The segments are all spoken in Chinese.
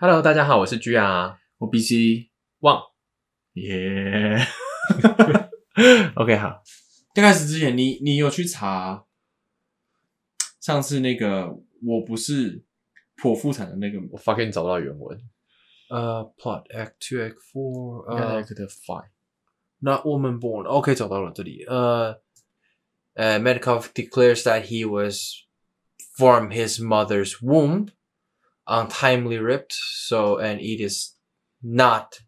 Hello，大家好，我是 G R 我 BC 旺。耶。OK，好。在开始之前，你你有去查上次那个我不是剖腹产的那个我发给你找不到原文。呃、plot act two act four 应该呃 Act Five。 not woman born OK 找到了这里呃呃 Medikov declares that he was from his mother's womb Untimely ripped so and it is not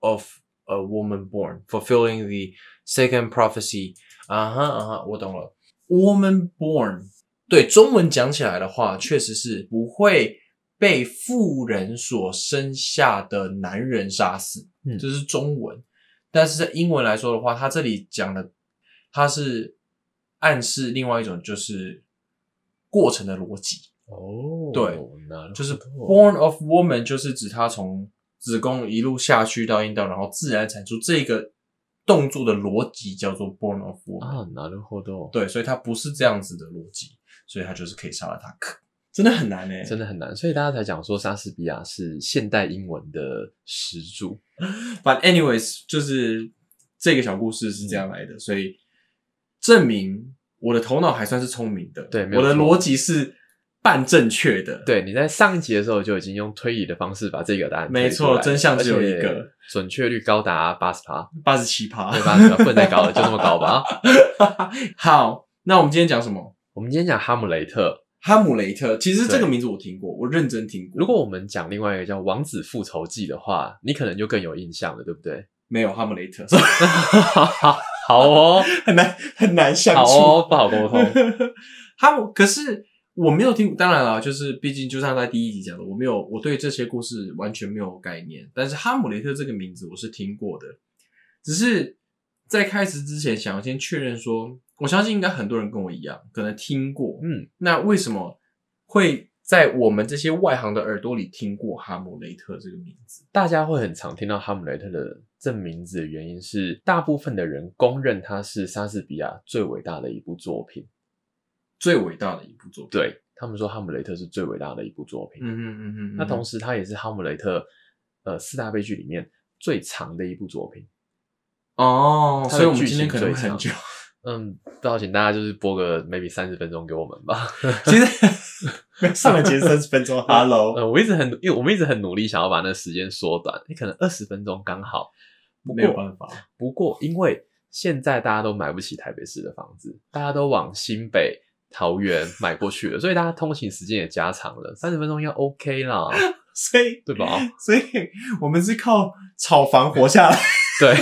of a woman born fulfilling the second prophecy 啊哈啊哈我懂了 woman born 对中文讲起来的话确实是不会被妇人所生下的男人杀死，嗯这是中文。但是在英文来说的话，它这里讲的，它是暗示另外一种就是过程的逻辑，哦对，那就是 born of woman 就是指它从子宫一路下去到阴道，然后自然产出这个动作的逻辑叫做 born of woman。啊，なるほど。对，所以它不是这样子的逻辑，所以它就是可以杀了他。可真的很难哎、真的很难，所以大家才讲说莎士比亚是现代英文的始祖。 But anyways，就是这个小故事是这样来的，所以证明我的头脑还算是聪明的。对没有错我的逻辑是 半正确的。，对，你在上一集的时候就已经用推理的方式把这个答案没错真相只有一个，准确率高达八十趴，八十七趴对，。八十趴不能再高了，就这么高吧。好，那我们今天讲什么？我们今天讲哈姆雷特，哈姆雷特。其实这个名字我听过，我认真听过。如果我们讲另外一个叫《王子复仇记》的话，你可能就更有印象了，对不对？没有哈姆雷特，好哦，很难很难相处。好哦，不好沟通。哈姆，可是我没有听，当然了，就是毕竟就像在第一集讲的，我没有，我对这些故事完全没有概念。但是哈姆雷特这个名字我是听过的，只是在开始之前想要先确认说，我相信应该很多人跟我一样，可能听过。嗯，那为什么会在我们这些外行的耳朵里听过哈姆雷特这个名字？大家会很常听到哈姆雷特的这名字的原因是，大部分的人公认它是莎士比亚最伟大的一部作品。最伟大的一部作品。对他们说，哈姆雷特是最伟大的一部作品。嗯嗯嗯嗯嗯。那同时，它也是哈姆雷特呃四大悲剧里面最长的一部作品。哦，所以我们今天可能很久。嗯，道，请大家就是播个 maybe 三十分钟给我们吧。其实 上了节三十分钟，Hello。呃，我一直很，因为我们一直很努力想要把那时间缩短，你可能二十分钟刚好。没有办法。不过，因为现在大家都买不起台北市的房子，大家都往新北、桃园 买过去了，所以大家通勤时间也加长了，三十分钟应该 OK 啦，所以对吧？所以我们是靠炒房活下来，对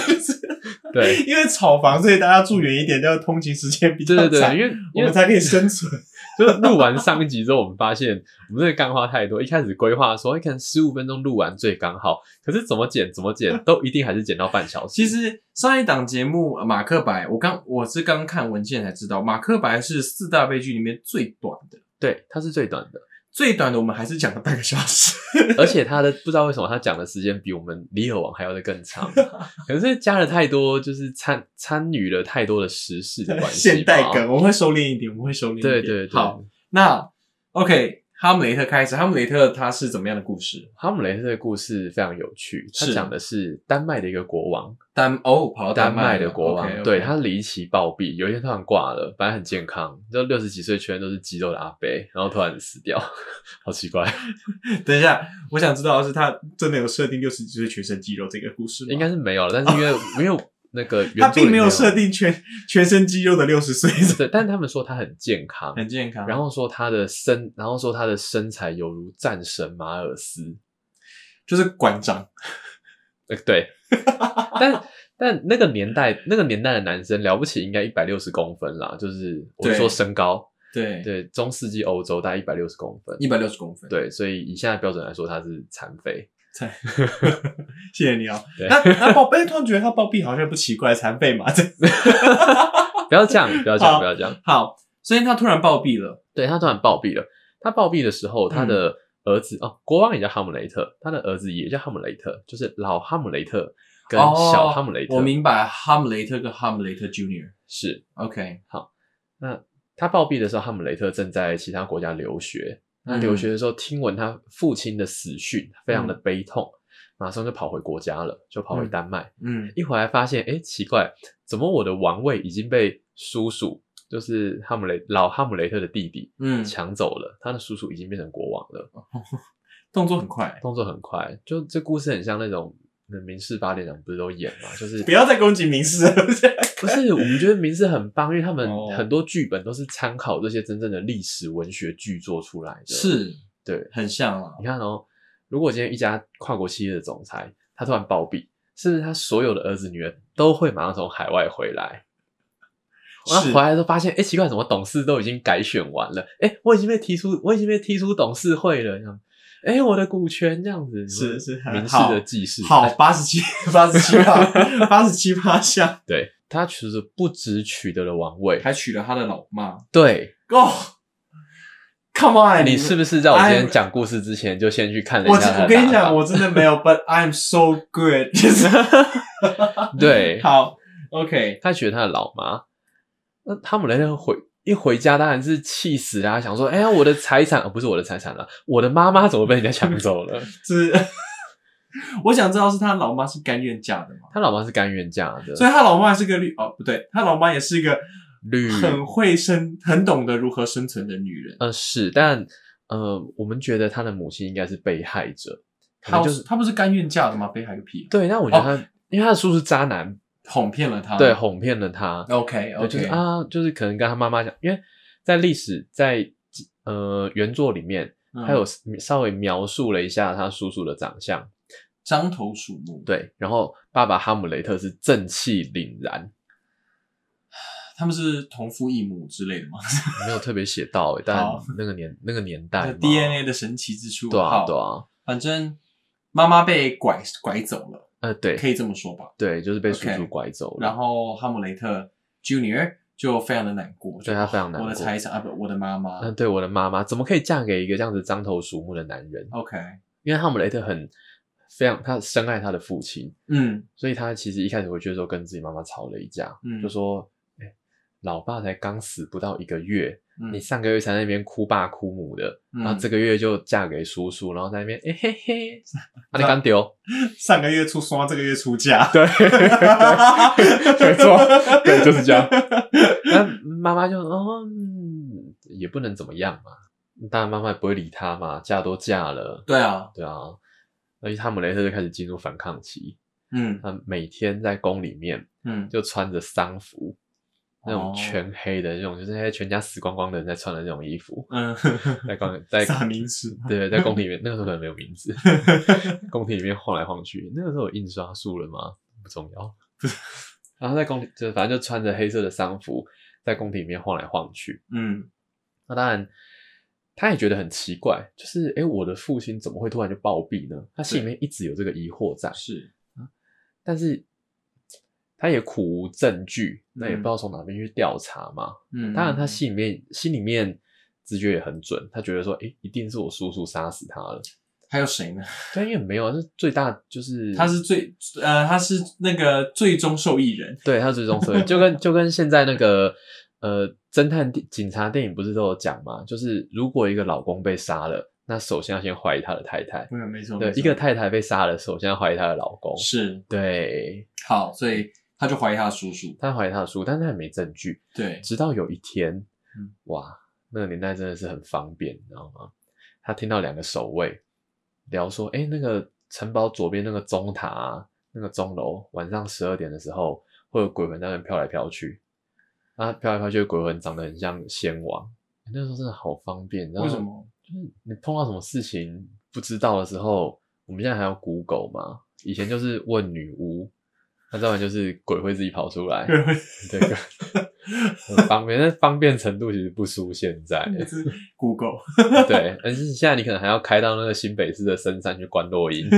对因为炒房，所以大家住远一点，要通勤时间比较对对对，长，因为我们才可以生存。就是录完上一集之后，我们发现我们这个干话太多。一开始规划说，哎可能十五分钟录完最刚好，可是怎么剪怎么剪，都一定还是剪到半小时。其实上一档节目《马克白》，我刚我是刚看文件才知道，《马克白》是四大悲剧里面最短的，对，它是最短的，最短的我们还是讲了半个小时。而且他的不知道为什么他讲的时间比我们李尔王还要的更长，可是加了太多，就是参参与了太多的时事的关系。现代梗，我们会收敛一点，我们会收敛一点。对对对，好，那 OK，哈姆雷特开始，哈姆雷特他是怎么样的故事？哈姆雷特的故事非常有趣，他是。讲的是丹麦的一个国王，丹哦，跑到丹麦麦的国王对他离奇暴毙，有一天突然挂了，本来很健康，就六十几岁全都是肌肉的阿伯，然后突然死掉，好奇怪，等一下，我想知道的是，他真的有设定六十几岁全身肌肉这个故事吗？应该是没有了，但是因为没有那个他原著里面并没有设定全全身肌肉的六十岁，对，但他们说他很健康，很健康。然后说他的身，然后说他的身材犹如战神马尔斯，就是馆长，呃，对，但但那个年代，那个年代的男生了不起，应该一百六十公分啦，就是我说身高，对，对，中世纪欧洲大概一百六十公分，一百六十公分。，对，所以以现在标准来说，他是残废，菜，谢谢你哦。对那那暴毙，突然觉得他暴毙好像不奇怪，残废嘛。这 不要这样，不要这样，不要这样，好，所以他突然暴毙了。对他突然暴毙了，他暴毙的时候，他的儿子、哦，国王也叫哈姆雷特，他的儿子也叫哈姆雷特，就是老哈姆雷特跟小哈姆雷特，哦我明白，哈姆雷特跟哈姆雷特 Junior。是 OK，好那他暴毙的时候，哈姆雷特正在其他国家留学，他留学的时候听闻他父亲的死讯，非常的悲痛，马上就跑回国家了，就跑回丹麦。嗯一回来发现，哎，奇怪，怎么我的王位已经被叔叔，就是哈姆雷老哈姆雷特的弟弟嗯，抢走了？他的叔叔已经变成国王了，动作很快，动作很快。就这故事很像那种。那民事八点档不是都演嘛？就是不要再攻击民事了。不是，我们觉得民事很棒，因为他们哦很多剧本都是参考这些真正的历史文学剧作出来的。，是对。很像啊你。看哦，如果今天一家跨国企业的总裁他突然暴毙，是不是他所有的儿子女儿都会马上从海外回来？然后是回来的时候发现，哎，奇怪，怎么董事都已经改选完了？哎，我已经被踢出，我已经被踢出董事会了，这样。哎，我的股权这样子，是是民事好的记事。好，八十七，八十七趴，八十七趴下，对他其实不只取得了王位，还娶了他的老妈。对，哦，Come on，你是不是在我今天讲故事之前就先去看了我一下他的我跟你讲，我真的没有，But I'm so good，就是对，好，OK，他娶了他的老妈。那哈姆雷特回一回家，当然是气死啦、想说：“哎呀，我的财产、哦、不是我的财产了，我的妈妈怎么被人家抢走了 是，我想知道是他老妈是甘愿嫁的吗？”？他老妈是甘愿嫁的，所以他老妈是个绿哦，不对，他老妈也是一个绿很会生、很懂得如何生存的女人。呃是，但呃，我们觉得他的母亲应该是被害者，可她就是他不是甘愿嫁的吗？被害个屁！对。那我觉得他，因为他的叔叔渣男，哄骗了他。对，哄骗了他。，OK 对，OK，就是啊，就是可能跟他妈妈讲，因为在历史在呃原作里面，嗯他有稍微描述了一下他叔叔的长相，獐头鼠目。，对，然后爸爸哈姆雷特是正气凛然，他们是同父异母之类的吗 没有特别写到欸，但那个年那个年代？DNA 的神奇之处。对啊对啊，反正妈妈被拐拐走了，呃对可以这么说吧。对，就是被叔叔拐走了，然后哈姆雷特 Junior 就非常的难过，就对他非常难过我的财产啊，不，我的妈妈。嗯，对我的妈妈怎么可以嫁给一个这样子獐头鼠目的男人？OK，因为哈姆雷特很非常他深爱他的父亲，嗯所以他其实一开始回去的时候跟自己妈妈吵了一架，嗯就说：“哎、老爸才刚死不到一个月，嗯。你上个月才在那边哭爸哭母的，嗯然后这个月就嫁给叔叔，然后在那边哎、嘿嘿，啊你刚丢，上个月出刷，这个月出嫁。对，没错，对，就是这样。那妈妈就哦、嗯也不能怎么样嘛，当然妈妈也不会理他嘛，嫁都嫁了，对啊，对啊，而且他姆雷特就开始进入反抗期，嗯。他每天在宫里面嗯，就穿着丧服，那种哦全黑的那种，就是那些全家死光光的人在穿的那种衣服，嗯，在宫在 啥名字？对，在宫体里面，那个时候可能没有名字，宫体里面晃来晃去。那个时候有印刷术了吗？不重要。然后在宫体，就反正就穿着黑色的丧服，在宫体里面晃来晃去。嗯那当然，他也觉得很奇怪，就是诶，我的父亲怎么会突然就暴毙呢？他心里面一直有这个疑惑在，是，但是他也苦无证据，那也嗯不知道从哪边去调查嘛。嗯，当然，他心里面心里面直觉也很准，他觉得说，诶，一定是我叔叔杀死他了。还有谁呢？对，因为没有，是最大就是他是最呃，他是那个最终受益人。对他最终受益，就跟 就跟现在那个呃侦探电警察电影不是都有讲嘛，就是如果一个老公被杀了，那首先要先怀疑他的太太。嗯，没错，对，一个太太被杀了，首先要怀疑她的老公。是对，好，所以他就怀疑他的叔叔。他怀疑他的叔，但是他也没证据。对，直到有一天，嗯哇，那个年代真的是很方便，你知道吗？他听到两个守卫聊说，哎、那个城堡左边那个钟塔、啊，那个钟楼，晚上十二点的时候会有鬼魂在那边飘来飘去，啊，飘来飘去的鬼魂长得很像仙王。那时候真的好方便，你知道吗？为什么？就是你碰到什么事情不知道的时候，我们现在还有 Google 嘛？以前就是问女巫，那再不然就是鬼会自己跑出来。对，很方便，但方便程度其实不输现在。是 Google。对，但是现在你可能还要开到那个新北市的深山去关落音。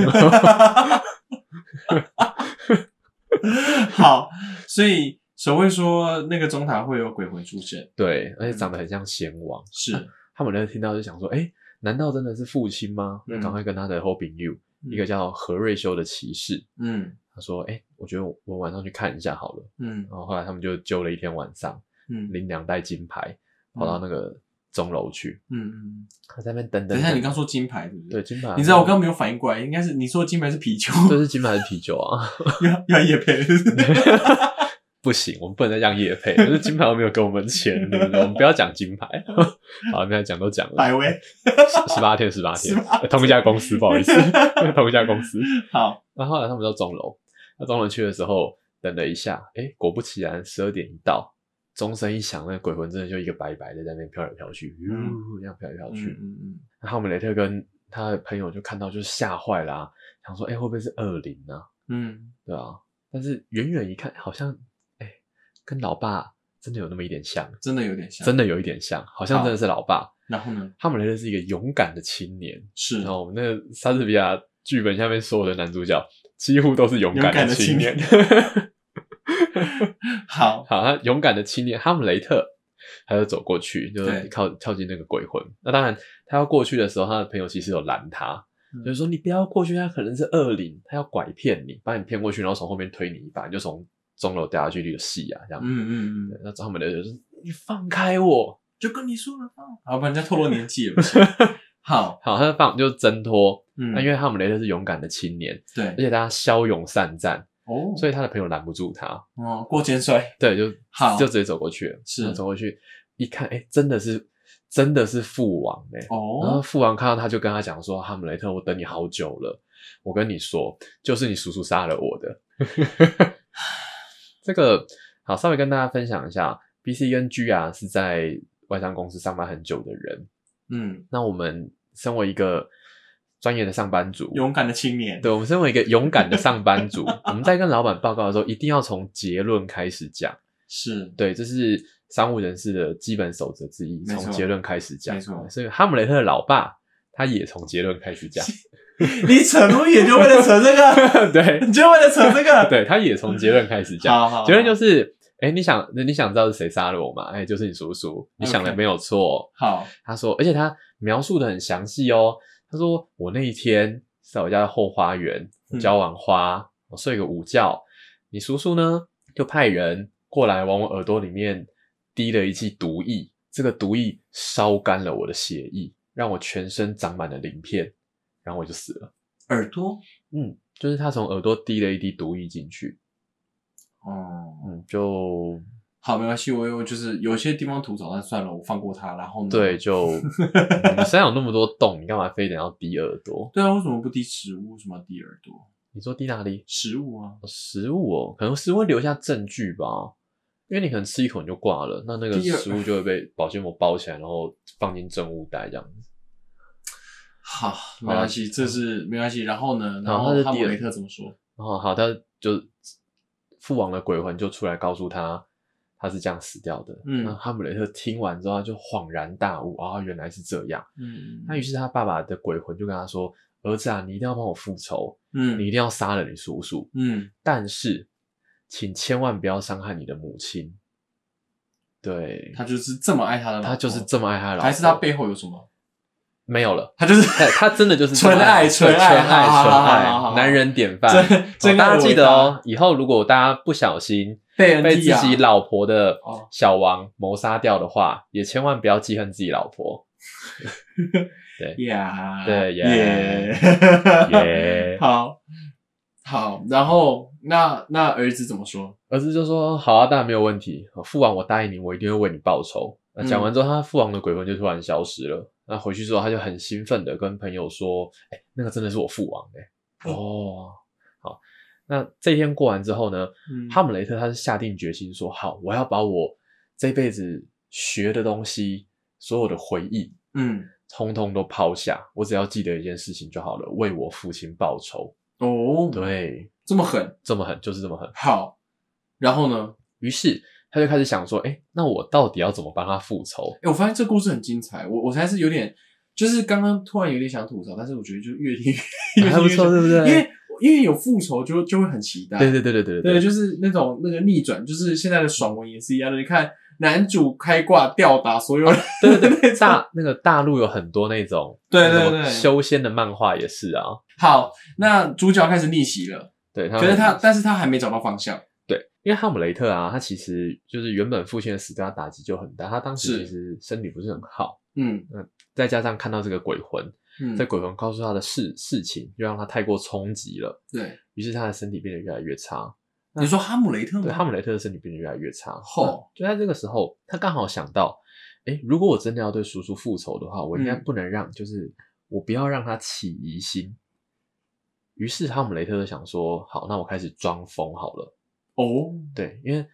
好，所以守卫说那个中塔会有鬼魂出现，对，而且长得很像仙王。是他们那听到就想说，哎、难道真的是父亲吗？赶快跟他的 Hoping You、一个叫何瑞修的骑士，嗯他说，哎、我觉得我我晚上去看一下好了。嗯然后后来他们就揪了一天晚上，嗯领两袋金牌，跑到那个钟楼去，嗯嗯。他在那边等等等一下，你刚说金牌是不是？对，金牌，你知道我刚刚没有反应过来，应该是你说金牌是啤酒，这是金牌是啤酒啊？要要夜配。不行，我们不能再让叶配，可是金牌又没有给我们钱，对不对？我们不要讲金牌，好，现在讲都讲了，百威，十八天，十八天18，呃同一家公司，不好意思，同一家公司。好，那后来他们到钟楼，那钟楼去的时候，等了一下，哎，果不其然，十二点一到，钟声一响，那鬼魂真的就一个白白的在那边飘来飘去，嗯呜，这样飘来飘嗯去。嗯嗯，那哈姆雷特跟他的朋友就看到，就是吓坏了、啊，想说，哎，会不会是恶灵啊？嗯，对啊，但是远远一看，好像哎，跟老爸真的有那么一点像，真的有点像。真的有一点像，好像真的是老爸。然后呢？哈姆雷特是一个勇敢的青年，是然后我们那个莎士比亚剧本下面所有的男主角几乎都是勇敢的青青年。好，好，他勇敢的青年哈姆雷特，他就走过去，就靠靠近那个鬼魂。那当然，他要过去的时候，他的朋友其实有拦他，嗯就是说你不要过去，他可能是恶灵，他要拐骗你，把你骗过去，然后从后面推你一把，你就从钟楼掉下去，这个戏啊，这样。嗯嗯嗯，那哈姆雷特就说：“你放开我就跟你说了放，好，不然人家透露 年纪了。不行好，！”好，他就放就挣脱。嗯那因为哈姆雷特是勇敢的青年，对而，且他骁勇善战，哦，所以他的朋友拦不住他。哦，过肩摔，对，就好就直接走过去了。是走过去一看，哎、真的是真的是父王哎、然后哦，父王看到他就跟他讲说：“哈姆雷特，我等你好久了。我跟你说，就是你叔叔杀了我的。”这个好，稍微跟大家分享一下，B、C 跟 G 啊是在外商公司上班很久的人。嗯，那我们身为一个专业的上班族，勇敢的青年，对我们身为一个勇敢的上班族，我们在跟老板报告的时候，一定要从结论开始讲。是，对，这是商务人士的基本守则之一，从结论开始讲。没错。所以哈姆雷特的老爸他也从结论开始讲，你扯那么远就为了扯这个，对。你就为了扯这个，对，他也从结论开始讲。好好，结论就是，哎，你想你想知道是谁杀了我吗？哎，就是你叔叔，你想的没有错。好，他说，而且他描述的很详细哦。他说我那一天在我家的后花园，浇完花，我睡个午觉，你叔叔呢就派人过来往我耳朵里面滴了一剂毒液，这个毒液烧干了我的血液，让我全身长满了鳞片，然后我就死了。耳朵，嗯，就是他从耳朵滴了一滴毒液进去，哦，嗯，就好，没关系，我有就是有些地方吐槽，但算了，我放过他。然后呢？对，就嗯 你身上有那么多洞，你干嘛非得要滴耳朵？对啊，为什么不滴食物？为什么要滴耳朵？你说滴哪里？食物啊，食物哦，可能食物会留下证据吧，因为你可能吃一口你就挂了，那那个食物就会被保鲜膜包起来，然后放进证物袋这样子。好，没关系，这是没关系。然后呢？然好后哈姆他是第二雷特怎么说？然后好，他就父王的鬼魂就出来告诉他，他是这样死掉的。嗯那哈姆雷特听完之后他就恍然大悟，啊、原来是这样。嗯那于是他爸爸的鬼魂就跟他说：“儿子啊，你一定要帮我复仇，嗯你一定要杀了你叔叔，嗯，但是请千万不要伤害你的母亲。”对，他就是这么爱他的老婆，他就是这么爱他的老婆，还是他背后有什么？没有了。他就是他他真的就是纯爱纯纯爱纯爱纯爱，男人典范。大家记得哦，以后如果大家不小心被被自己老婆的哦小王谋杀掉的话，也千万不要记恨自己老婆。呀，对耶耶耶好好，然后那那儿子怎么说？儿子就说：“好啊，当然没有问题。父王，我答应你，我一定会为你报仇。”那讲完之后，他父王的鬼魂就突然消失了。那回去之后，他就很兴奋的跟朋友说：“哎、那个真的是我父王哎、哦，好。那这一天过完之后呢，嗯哈姆雷特他是下定决心说：“好，我要把我这辈子学的东西，所有的回忆，嗯通通都抛下，我只要记得一件事情就好了，为我父亲报仇。哦，，对，这么狠，这么狠，就是这么狠。好，然后呢？于是他就开始想说：，哎、那我到底要怎么帮他复仇？哎、我发现这故事很精彩，我我才是有点，就是刚刚突然有点想吐槽，但是我觉得就越听越 还不错，对不对？因为因为有复仇就就会很期待，对对对对对对，就是那种那个逆转，就是现在的爽文也是一样的。你看男主开挂吊打所有人，对对对，大那个大陆有很多那种 对对对修仙的漫画也是啊。好，那主角开始逆袭了，对，他可是他，但是他还没找到方向。对，因为哈姆雷特啊，他其实就是原本父亲的死对他打击就很大，他当时其实身体不是很好，嗯再加上看到这个鬼魂，嗯，这鬼魂告诉他的事事情，就让他太过冲击了，对，于是他的身体变得越来越差。你说哈姆雷特吗？对，哈姆雷特的身体变得越来越差。吼那就在这个时候，他刚好想到，哎，如果我真的要对叔叔复仇的话，我应该嗯不能让，就是我不要让他起疑心。于是哈姆雷特就想说，好，那我开始装疯好了。哦，对，因为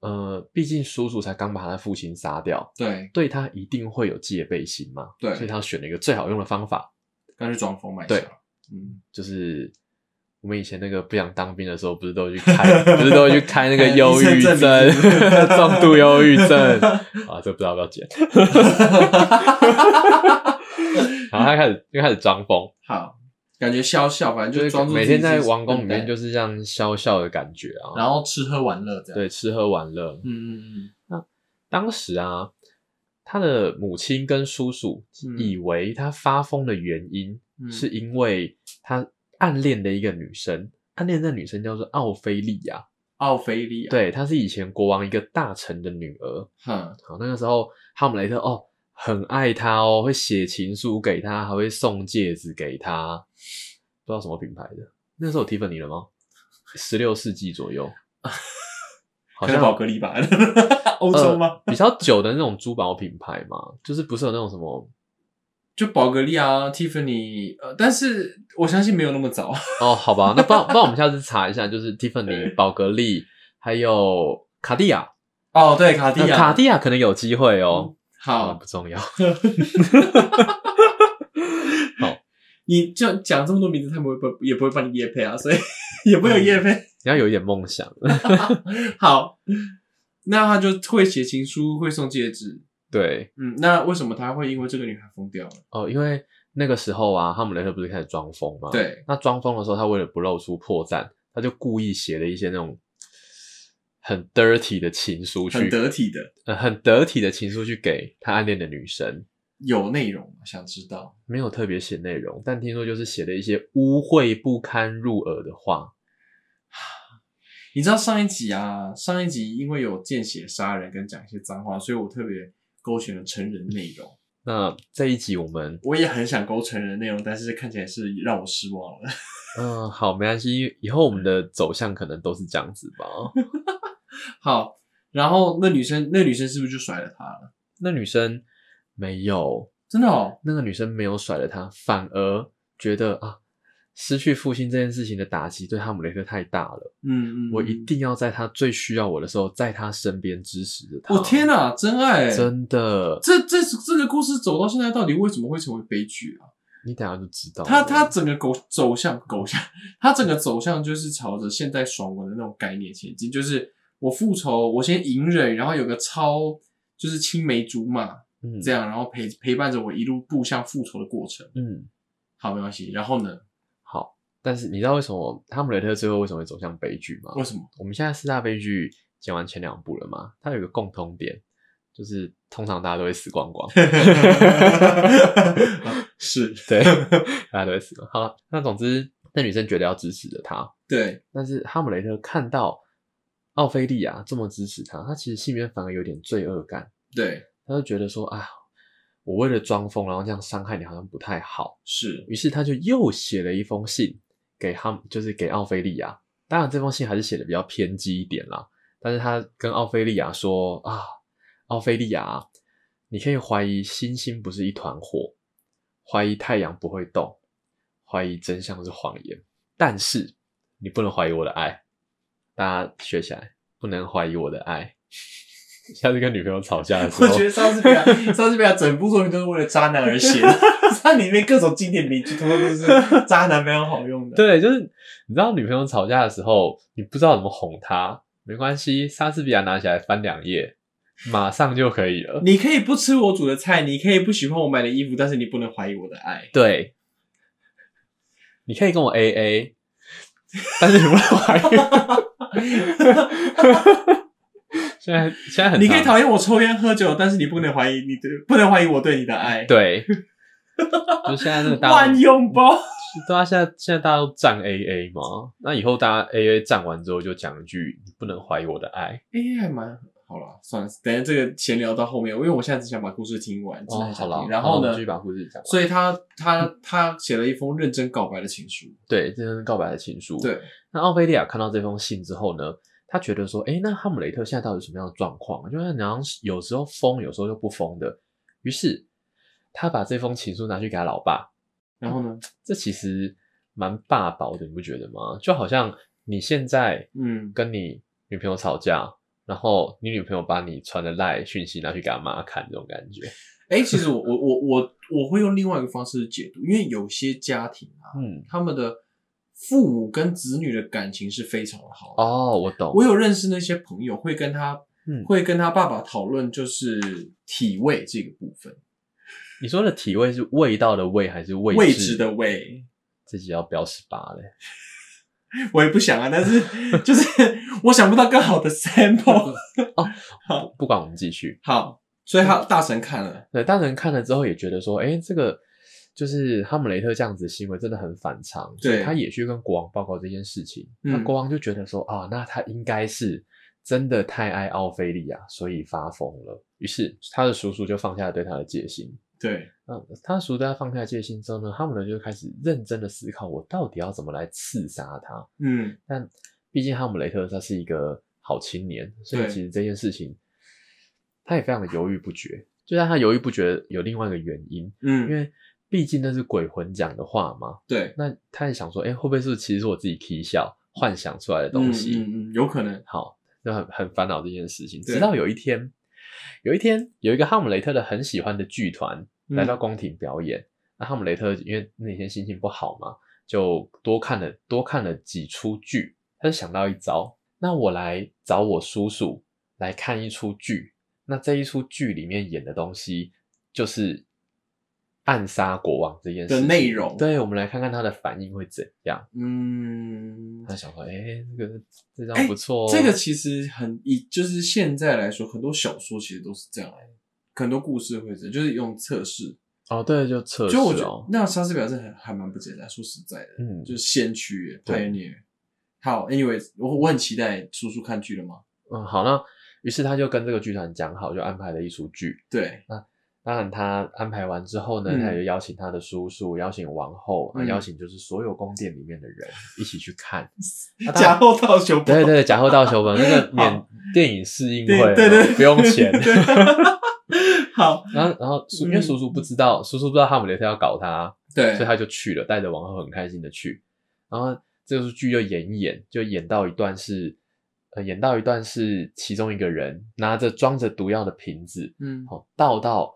呃，毕竟叔叔才刚把他的父亲杀掉，对，对他一定会有戒备心嘛。对所以他选了一个最好用的方法，干脆装疯卖对傻。嗯，就是我们以前那个不想当兵的时候，不是都会去开，不是都会去开那个忧郁 症，重度忧郁症啊，这不知道要不要剪。然后他开始就开始装疯，好，感觉笑笑，反正就是装作每天在王宫里面就就是这样笑笑的感觉啊，然后吃喝玩乐这样。，对吃喝玩乐。嗯嗯嗯当时啊，他的母亲跟叔叔嗯以为他发疯的原因嗯，是因为他暗恋的一个女生，暗恋的女生叫做奥菲利亚，奥菲利亚。，对，她是以前国王一个大臣的女儿。哼，好，那个时候哈姆雷特哦很爱他哦，会写情书给他，还会送戒指给他，不知道什么品牌的。那时候有 Tiffany 了吗？十六世纪左右，好像宝格丽吧？欧洲吗？呃比较久的那种珠宝品牌嘛，就是不是有那种什么就宝格丽啊，Tiffany，呃，但是我相信没有那么早。哦？好吧，那不然 不然我们下次查一下，就是 Tiffany、宝格丽还有卡地亚，哦，对，卡地亚，呃卡地亚可能有机会哦。啊好不，重要。好你就讲这么多名字，他们会不也不会帮你叶配啊，所以也不会有叶配。你要有一点梦想。好，那他就会写情书，会送戒指。对嗯，那为什么他会因为这个女孩疯掉了？哦，因为那个时候啊，哈姆雷特不是开始装疯吗？对，那装疯的时候，他为了不露出破绽，他就故意写了一些那种很 dirty 的情书去，很得体的，呃很得体的情书去给他暗恋的女生。有内容，想知道。没有特别写内容，但听说就是写了一些污秽不堪入耳的话。你知道上一集啊，上一集因为有见血杀人跟讲一些脏话，所以我特别勾选了成人内容。那这一集我们，我也很想勾成人内容，但是看起来是让我失望了。嗯、好，没关系，以后我们的走向可能都是这样子吧。好，然后那女生，那女生是不是就甩了他了？那女生没有，真的哦，那个女生没有甩了他，反而觉得啊，失去父亲这件事情的打击对哈姆雷特太大了，嗯嗯，我一定要在他最需要我的时候，在他身边支持着他。我、天哪，真爱！真的，这这这个故事走到现在，到底为什么会成为悲剧啊？你等下就知道了。他他整个狗走向狗向，他整个走向就是朝着现在爽文的那种概念前进，就是我复仇，我先隐忍，然后有个超就是青梅竹马嗯这样，然后陪陪伴着我一路步向复仇的过程。嗯好，没关系。然后呢？好，但是你知道为什么哈姆雷特最后为什么会走向悲剧吗？为什么？我们现在四大悲剧讲完前两部了嘛，它有一个共通点，就是通常大家都会死光光。是对，大家都会死光。好了，那总之，那女生觉得要支持着他，对，但是哈姆雷特看到奥菲利亚这么支持他，他其实心里面反而有点罪恶感，对，他就觉得说啊，我为了装疯，然后这样伤害你，好像不太好。是于是他就又写了一封信给他，就是给奥菲利亚。当然，这封信还是写的比较偏激一点啦。但是他跟奥菲利亚说啊，奥菲利亚，你可以怀疑星星不是一团火，怀疑太阳不会动，怀疑真相是谎言，但是你不能怀疑我的爱。大家学起来，不能怀疑我的爱。下次跟女朋友吵架的时候，我觉得莎士比亚，莎士比亚整部作品都是为了渣男而写的，它里面各种经典名句，通通都是渣男非常好用的。对，就是你知道女朋友吵架的时候，你不知道怎么哄她，没关系，莎士比亚拿起来翻两页，马上就可以了。你可以不吃我煮的菜，你可以不喜欢我买的衣服，但是你不能怀疑我的爱。对，你可以跟我 A A，但是你不能怀疑。现在现在很你可以讨厌我抽烟喝酒，但是你不能怀疑你对，不能怀疑我对你的爱。，对，就现在那个大万用包。对啊，现在现在大家都站 AA 嘛，那以后大家 AA 站完之后就讲一句：“你不能怀疑我的爱。”AA、还蛮好了，算了，等下这个闲聊到后面，因为我现在只想把故事听完，”哦，好了。然后呢继续，把故事讲。所以他他他写了一封认真告白的情书。对，认真告白的情书。，对，那奥菲利亚看到这封信之后呢，他觉得说：“哎，那哈姆雷特现在到底什么样的状况？就是好像有时候疯，有时候又不疯的。”于是他把这封情书拿去给他老爸。然后呢，这其实蛮霸道的，你不觉得吗？就好像你现在嗯，跟你女朋友吵架，然后你女朋友把你传的赖讯息拿去给他妈看，这种感觉。哎、其实我我我我我会用另外一个方式解读，因为有些家庭啊，嗯，他们的父母跟子女的感情是非常的好的。哦，我懂。我有认识那些朋友会跟他，嗯会跟他爸爸讨论就是体味这个部分，你说的体味是味道的味还是位位置置的味。自己要标十八嘞。我也不想啊，但是 就是我想不到更好的 sample。好不管我们继续。好，所以他大神看了，对，大神看了之后也觉得说，哎，这个就是哈姆雷特这样子的行为真的很反常，所以对他也去跟国王报告这件事情。嗯那国王就觉得说，啊，那他应该是真的太爱奥菲利亚，所以发疯了。于是他的叔叔就放下了对他的戒心。对，嗯，他的叔叔对他放下戒心之后呢，哈姆雷特就开始认真的思考，我到底要怎么来刺杀他。嗯，但毕竟哈姆雷特他是一个好青年，所以其实这件事情他也非常的犹豫不决。就在他犹豫不决，有另外一个原因，嗯因嗯，为毕竟那是鬼魂讲的话嘛。对，那他也想说，哎、会不会是其实是我自己啼笑幻想出来的东西？嗯嗯嗯，有可能，好，就很很烦恼这件事情。直到有一天，有一天有一个哈姆雷特的很喜欢的剧团嗯来到宫廷表演。那哈姆雷特因为那天心情不好嘛，就多看了多看了几出剧。他就想到一招，那我来找我叔叔来看一出剧。那这一出剧里面演的东西就是暗杀国王这件事的情内容对，我们来看看他的反应会怎样。嗯，他想说，哎、这个这招哎不错、哦这个其实很以就是现在来说，很多小说其实都是这样来的，很多故事会这样，就是用测试。哦，对，就测试就我觉得哦，那莎士比亚真的还还蛮不简单，说实在的，嗯就是先驱耶对 pioneer。好，anyways，我我很期待叔叔看剧了吗？嗯，好，那于是他就跟这个剧团讲好，就安排了一出剧。对，那当然，他安排完之后呢，嗯他也邀请他的叔叔，邀请王后，邀请就是所有宫殿里面的人一起去看。啊当然假后到修对对对，假后到修本那个 免电影试映对会，对对，哦不用钱。对 好，然后然后叔，因为嗯叔叔不知道，叔叔不知道哈姆雷特要搞他，对所以他就去了，带着王后很开心的去。然后这出剧就演一演，就演到一段是，呃，演到一段是其中一个人拿着装着毒药的瓶子，嗯，哦，倒到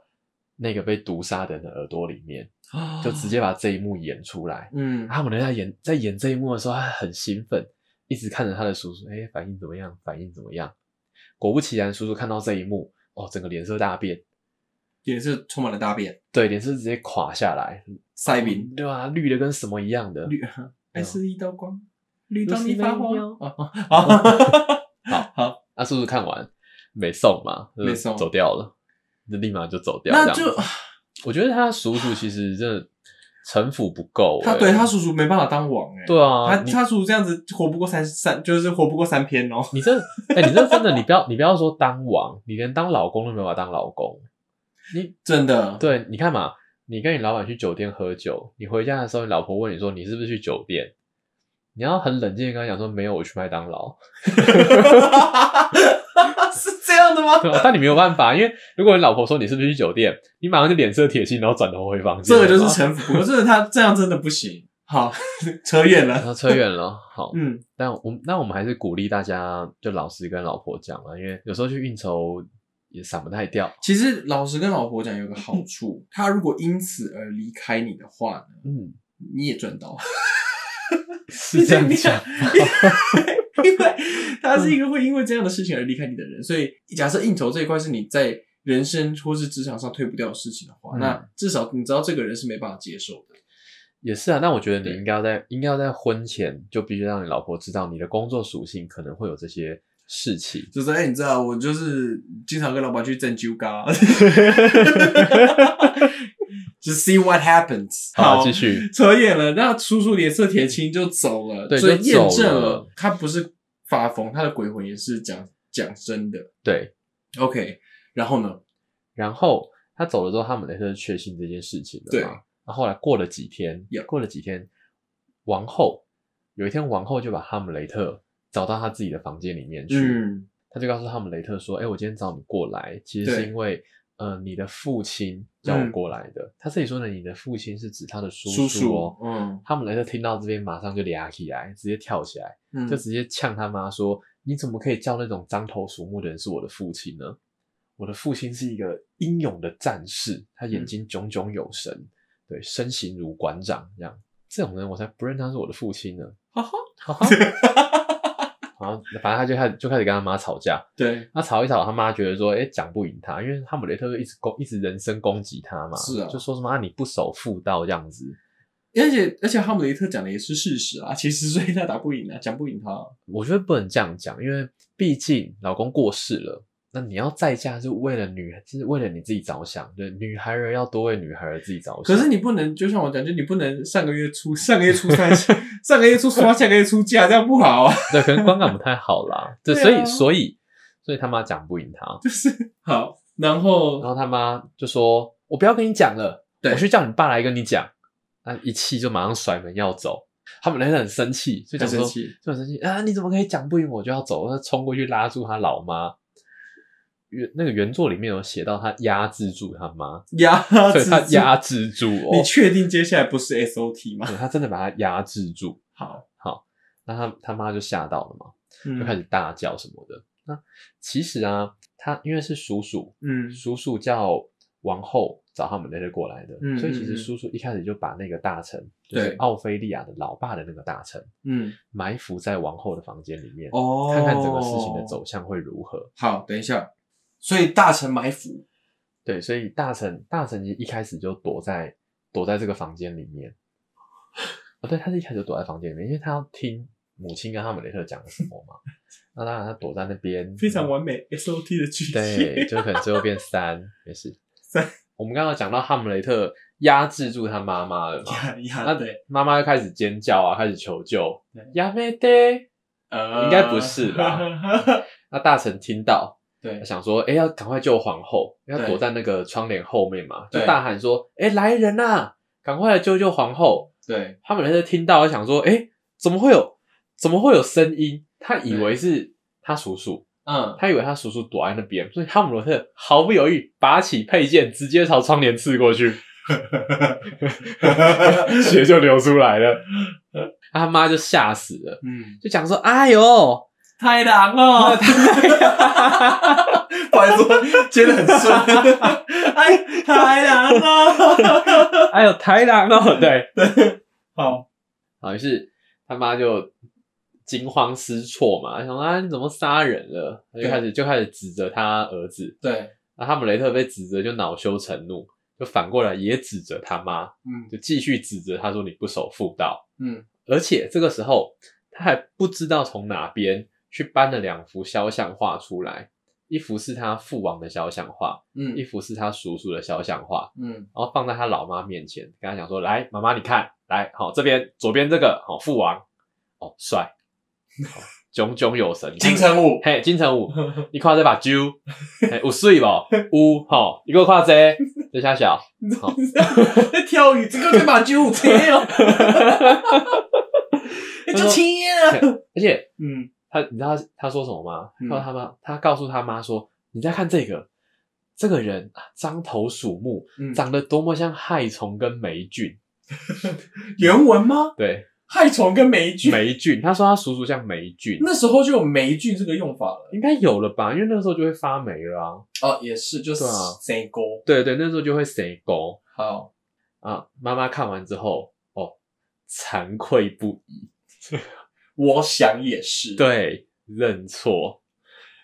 那个被毒杀的人的耳朵里面，就直接把这一幕演出来。嗯他们在演在演这一幕的时候，他很兴奋，一直看着他的叔叔，哎，反应怎么样？反应怎么样？果不其然，叔叔看到这一幕，哦，整个脸色大变，也是充满了大便，对，脸色直接垮下来，塞宾对吧、绿的跟什么一样的。绿，爱是一道光，绿到是你发光。好好，那叔叔看完没送嘛，就没送走掉了，就立马就走掉。那就我觉得他叔叔其实真的城府不够、欸，他对他叔叔没办法当王哎。对啊，他他叔叔这样子活不过三三，就是活不过三篇哦。你这，哎、你这真的，你不要你不要说当王，你连当老公都没法当老公。你真的，对，你看嘛，你跟你老板去酒店喝酒，你回家的时候，你老婆问你说你是不是去酒店，你要很冷静的跟她讲说没有，我去麦当劳。是这样的吗？但你没有办法，因为如果你老婆说你是不是去酒店，你马上就脸色铁青，然后转头回房间。这个就是好吗城府，不是他这样真的不行。好，扯远了。然后扯远了，好，嗯，但我那我们还是鼓励大家，就老实跟老婆讲啊，因为有时候去应酬也散不太掉。其实老实跟老婆讲有个好处，他如果因此而离开你的话呢，嗯，你也赚到。是这样讲。因为他是一个会因为这样的事情而离开你的人，所以假设应酬这一块是你在人生或是职场上推不掉的事情的话，嗯那至少你知道这个人是没办法接受的。也是啊，那我觉得你对应该要在应该要在婚前就必须让你老婆知道你的工作属性可能会有这些事情。就是哎、你知道我就是经常跟老板去挣酒咖，就 see what happens。好，继续。扯远了，那叔叔脸色铁青就走了，对所以验证了了他不是发疯，他的鬼魂也是讲讲真的。对，OK，然后呢？然后他走了之后，哈姆雷特就确信这件事情了对嘛。那后来过了几天 Yeah 过了几天，王后有一天，王后就把哈姆雷特找到他自己的房间里面去。嗯，他就告诉哈姆雷特说：“哎、我今天找你过来，其实是因为呃，你的父亲叫我过来的。他自己说呢你的父亲是指他的叔叔叔哦。嗯哈姆雷特听到这边，马上就俩起来，直接跳起来，嗯就直接呛他妈说：“你怎么可以叫那种獐头鼠目的人是我的父亲呢？我的父亲是一个英勇的战士，他眼睛炯炯有神，对，身形如馆长这样。这种人我才不认他是我的父亲呢。哈哈，哈哈。然后反正他就开始就开始跟他妈吵架，对，他吵一吵，他妈觉得说，哎、讲不赢他，因为哈姆雷特就一直攻，一直人身攻击他嘛，是啊就说什么啊你不守妇道这样子。而且而且哈姆雷特讲的也是事实啊，其实所以他打不赢啊，讲不赢他。我觉得不能这样讲，因为毕竟老公过世了，那你要再嫁是为了女，就是为了你自己着想，对，女孩儿要多为女孩儿自己着想。可是你不能，就像我讲，就你不能上个月出上个月出三，上个月出 刷，下个月出嫁，这样不好啊。对，可能观感不太好啦，对，对所以啊所以所以他妈讲不赢他，就是好，然后然后他妈就说：“我不要跟你讲了，对我去叫你爸来跟你讲。”那一气就马上甩门要走。他们雷特很生气，就讲说很生气就很生气啊！你怎么可以讲不赢我就要走？他冲过去拉住他老妈。原那个原作里面有写到他压制住他妈，压对制住他压制住 哦，你确定接下来不是 SOT 吗？对他真的把他压制住。好，好，那他他妈就吓到了嘛，嗯就开始大叫什么的。那其实啊，他因为是叔叔，嗯叔叔叫王后找他们那些过来的，嗯所以其实叔叔一开始就把那个大臣，就是对奥菲利亚的老爸的那个大臣，嗯，埋伏在王后的房间里面，哦看看整个事情的走向会如何。好，等一下，所以大臣埋伏，对，所以大臣大臣一开始就躲在躲在这个房间里面。哦，对，他是一开始就躲在房间里面，因为他要听母亲跟哈姆雷特讲什么嘛。那当然，他躲在那边，非常完美 SOT 的剧情。对，就可能最后变三，没事。三，我们刚刚讲到哈姆雷特压制住他妈妈了嘛，压压，那对，妈妈就开始尖叫啊，开始求救对。亚美得，呃应该不是吧。那大臣听到，对，想说，哎、要赶快救皇后，要躲在那个窗帘后面嘛，就大喊说，哎、来人呐、赶快来救救皇后！对，哈姆雷特听到，想说，哎、怎么会有，怎么会有声音？他以为是他叔叔，嗯，他以为他叔叔躲在那边，所以哈姆罗特毫不犹豫拔起佩剑，直接朝窗帘刺过去，血就流出来了。他妈就吓死了，嗯，就讲说：“哎呦，太郎哦，不好意思，我接的很顺，哎，太郎哦，哎呦，太狼哦！”对，好，好，于是他妈就惊慌失措嘛，想说啊，你怎么杀人了？他就对开始就开始指责他儿子。对，那哈姆雷特被指责就恼羞成怒，就反过来也指责他妈，嗯。就继续指责他说你不守妇道。嗯，而且这个时候他还不知道从哪边去搬了两幅肖像画出来，一幅是他父王的肖像画，嗯一幅是他叔叔的肖像画，嗯，然后放在他老妈面前，跟他讲说：“来，妈妈你看，来，好这边左边这个好父王，哦帅，好炯炯有神，金城武，嘿金城武，你看这把揪，嘿有水不？有吼，你给我看这这下小，好在跳鱼，这个可以把九五切哦，你就切啊，而且嗯，他你知道他他说什么吗？嗯他说他妈，他告诉他妈说：“你再看这个，这个人啊獐头鼠目，嗯长得多么像害虫跟霉菌。原文吗？对，害虫跟霉菌，霉菌。他说他叔叔像霉菌，那时候就有霉菌这个用法了。应该有了吧？因为那时候就会发霉了啊。哦，也是，就是对啊谁沟。对对，那时候就会谁沟好，啊。妈妈看完之后，哦，惭愧不已，我想也是。，对，认错，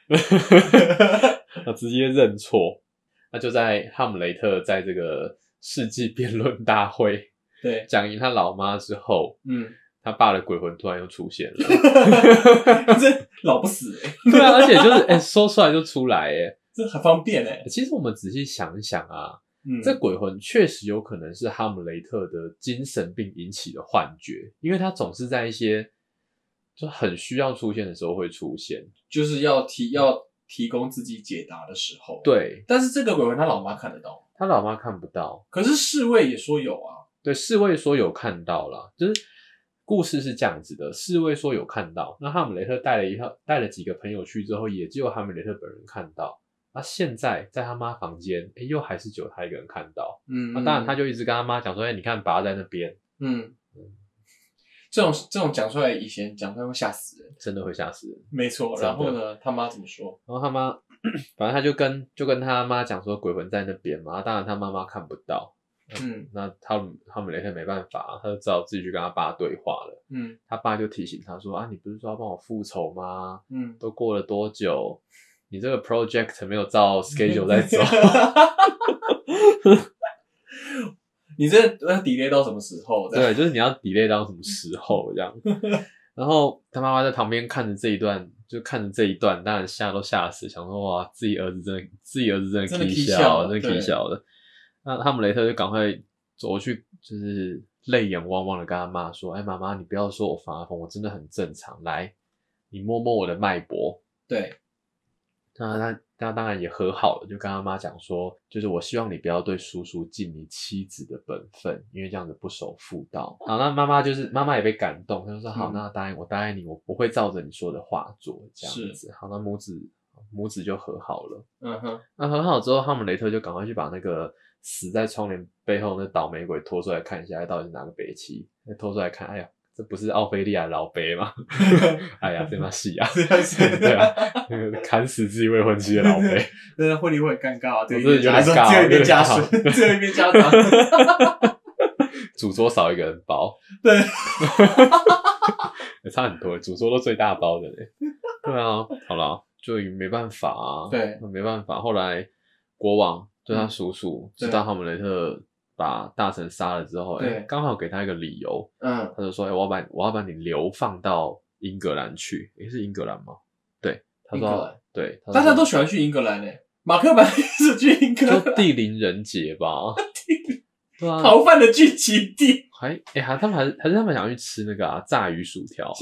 他直接认错。那就在哈姆雷特在这个世纪辩论大会对，讲赢他老妈之后，嗯，他爸的鬼魂突然又出现了。这老不死哎、对啊，而且就是哎、说出来就出来哎。这很方便哎、其实我们仔细想一想啊，嗯，这鬼魂确实有可能是哈姆雷特的精神病引起的幻觉，因为他总是在一些就很需要出现的时候会出现。就是要提要提供自己解答的时候。，对但是这个鬼魂他老妈看得到，他老妈看不到，可是侍卫也说有啊。对侍卫说有看到啦，就是故事是这样子的，侍卫说有看到，那哈姆雷特带了一套带了几个朋友去之后，也只有哈姆雷特本人看到。那现在在他妈房间，诶又还是只有他一个人看到。嗯那当然，他就一直跟他妈讲说：“哎、你看，爸在那边，嗯，这种这种讲出来，以前讲出来会吓死人。真的会吓死人。”没错，然后呢，他妈怎么说？然后他妈，反正他就跟就跟他妈讲说鬼魂在那边嘛，当然他妈妈看不到，嗯那他们他们雷特没办法，他就只好自己去跟他爸对话了。嗯他爸就提醒他说啊，你不是说要帮我复仇吗？嗯，都过了多久？你这个 project 没有照 schedule 在走 你这要 delay 到什么时候？对，就是你要 delay 到什么时候这样。然后他妈妈在旁边看着这一段，就看着这一段，当然吓都吓死，想说哇，自己儿子真的，自己儿子真的真的 k 起笑，真的笑对 k 笑的。那哈姆雷特就赶快走过去，就是泪眼汪汪的跟他妈说：“哎，妈妈，你不要说我发疯，我真的很正常。来，你摸摸我的脉搏。对，”那他他当然也和好了，就跟他妈讲说，就是我希望你不要对叔叔尽你妻子的本分，因为这样子不守妇道。好，那妈妈就是妈妈也被感动，她就说好，嗯那答应我答应你，我不会照着你说的话做，这样子。好，那母子母子就和好了。嗯哼，那和好之后，哈姆雷特就赶快去把那个死在窗帘背后那倒霉鬼拖出来看一下，到底是哪个北齐？那拖出来看，哎呀，这不是奥菲利亚老杯吗？哎呀，这妈戏啊！对啊，砍死自己未婚妻的老杯，那婚礼会很尴尬啊，对有一我真的有点尬只有一边家有点属，只有一边家长。主桌少一个人包，对，也差很多，主桌都最大包的嘞。对啊，好了，就没办法啊，对那没办法。后来国王对他叔叔对知道哈姆雷特把大臣杀了之后，哎，刚好给他一个理由，嗯，他就说：“哎、我要把我要把你流放到英格兰去。诶是英格兰吗？对，他说对，大家都喜欢去英格兰嘞，马克白是去英格就兰，地灵人杰吧。对啊，逃犯的聚集地。还哎、还他们还是还是他们想去吃那个啊炸鱼薯条。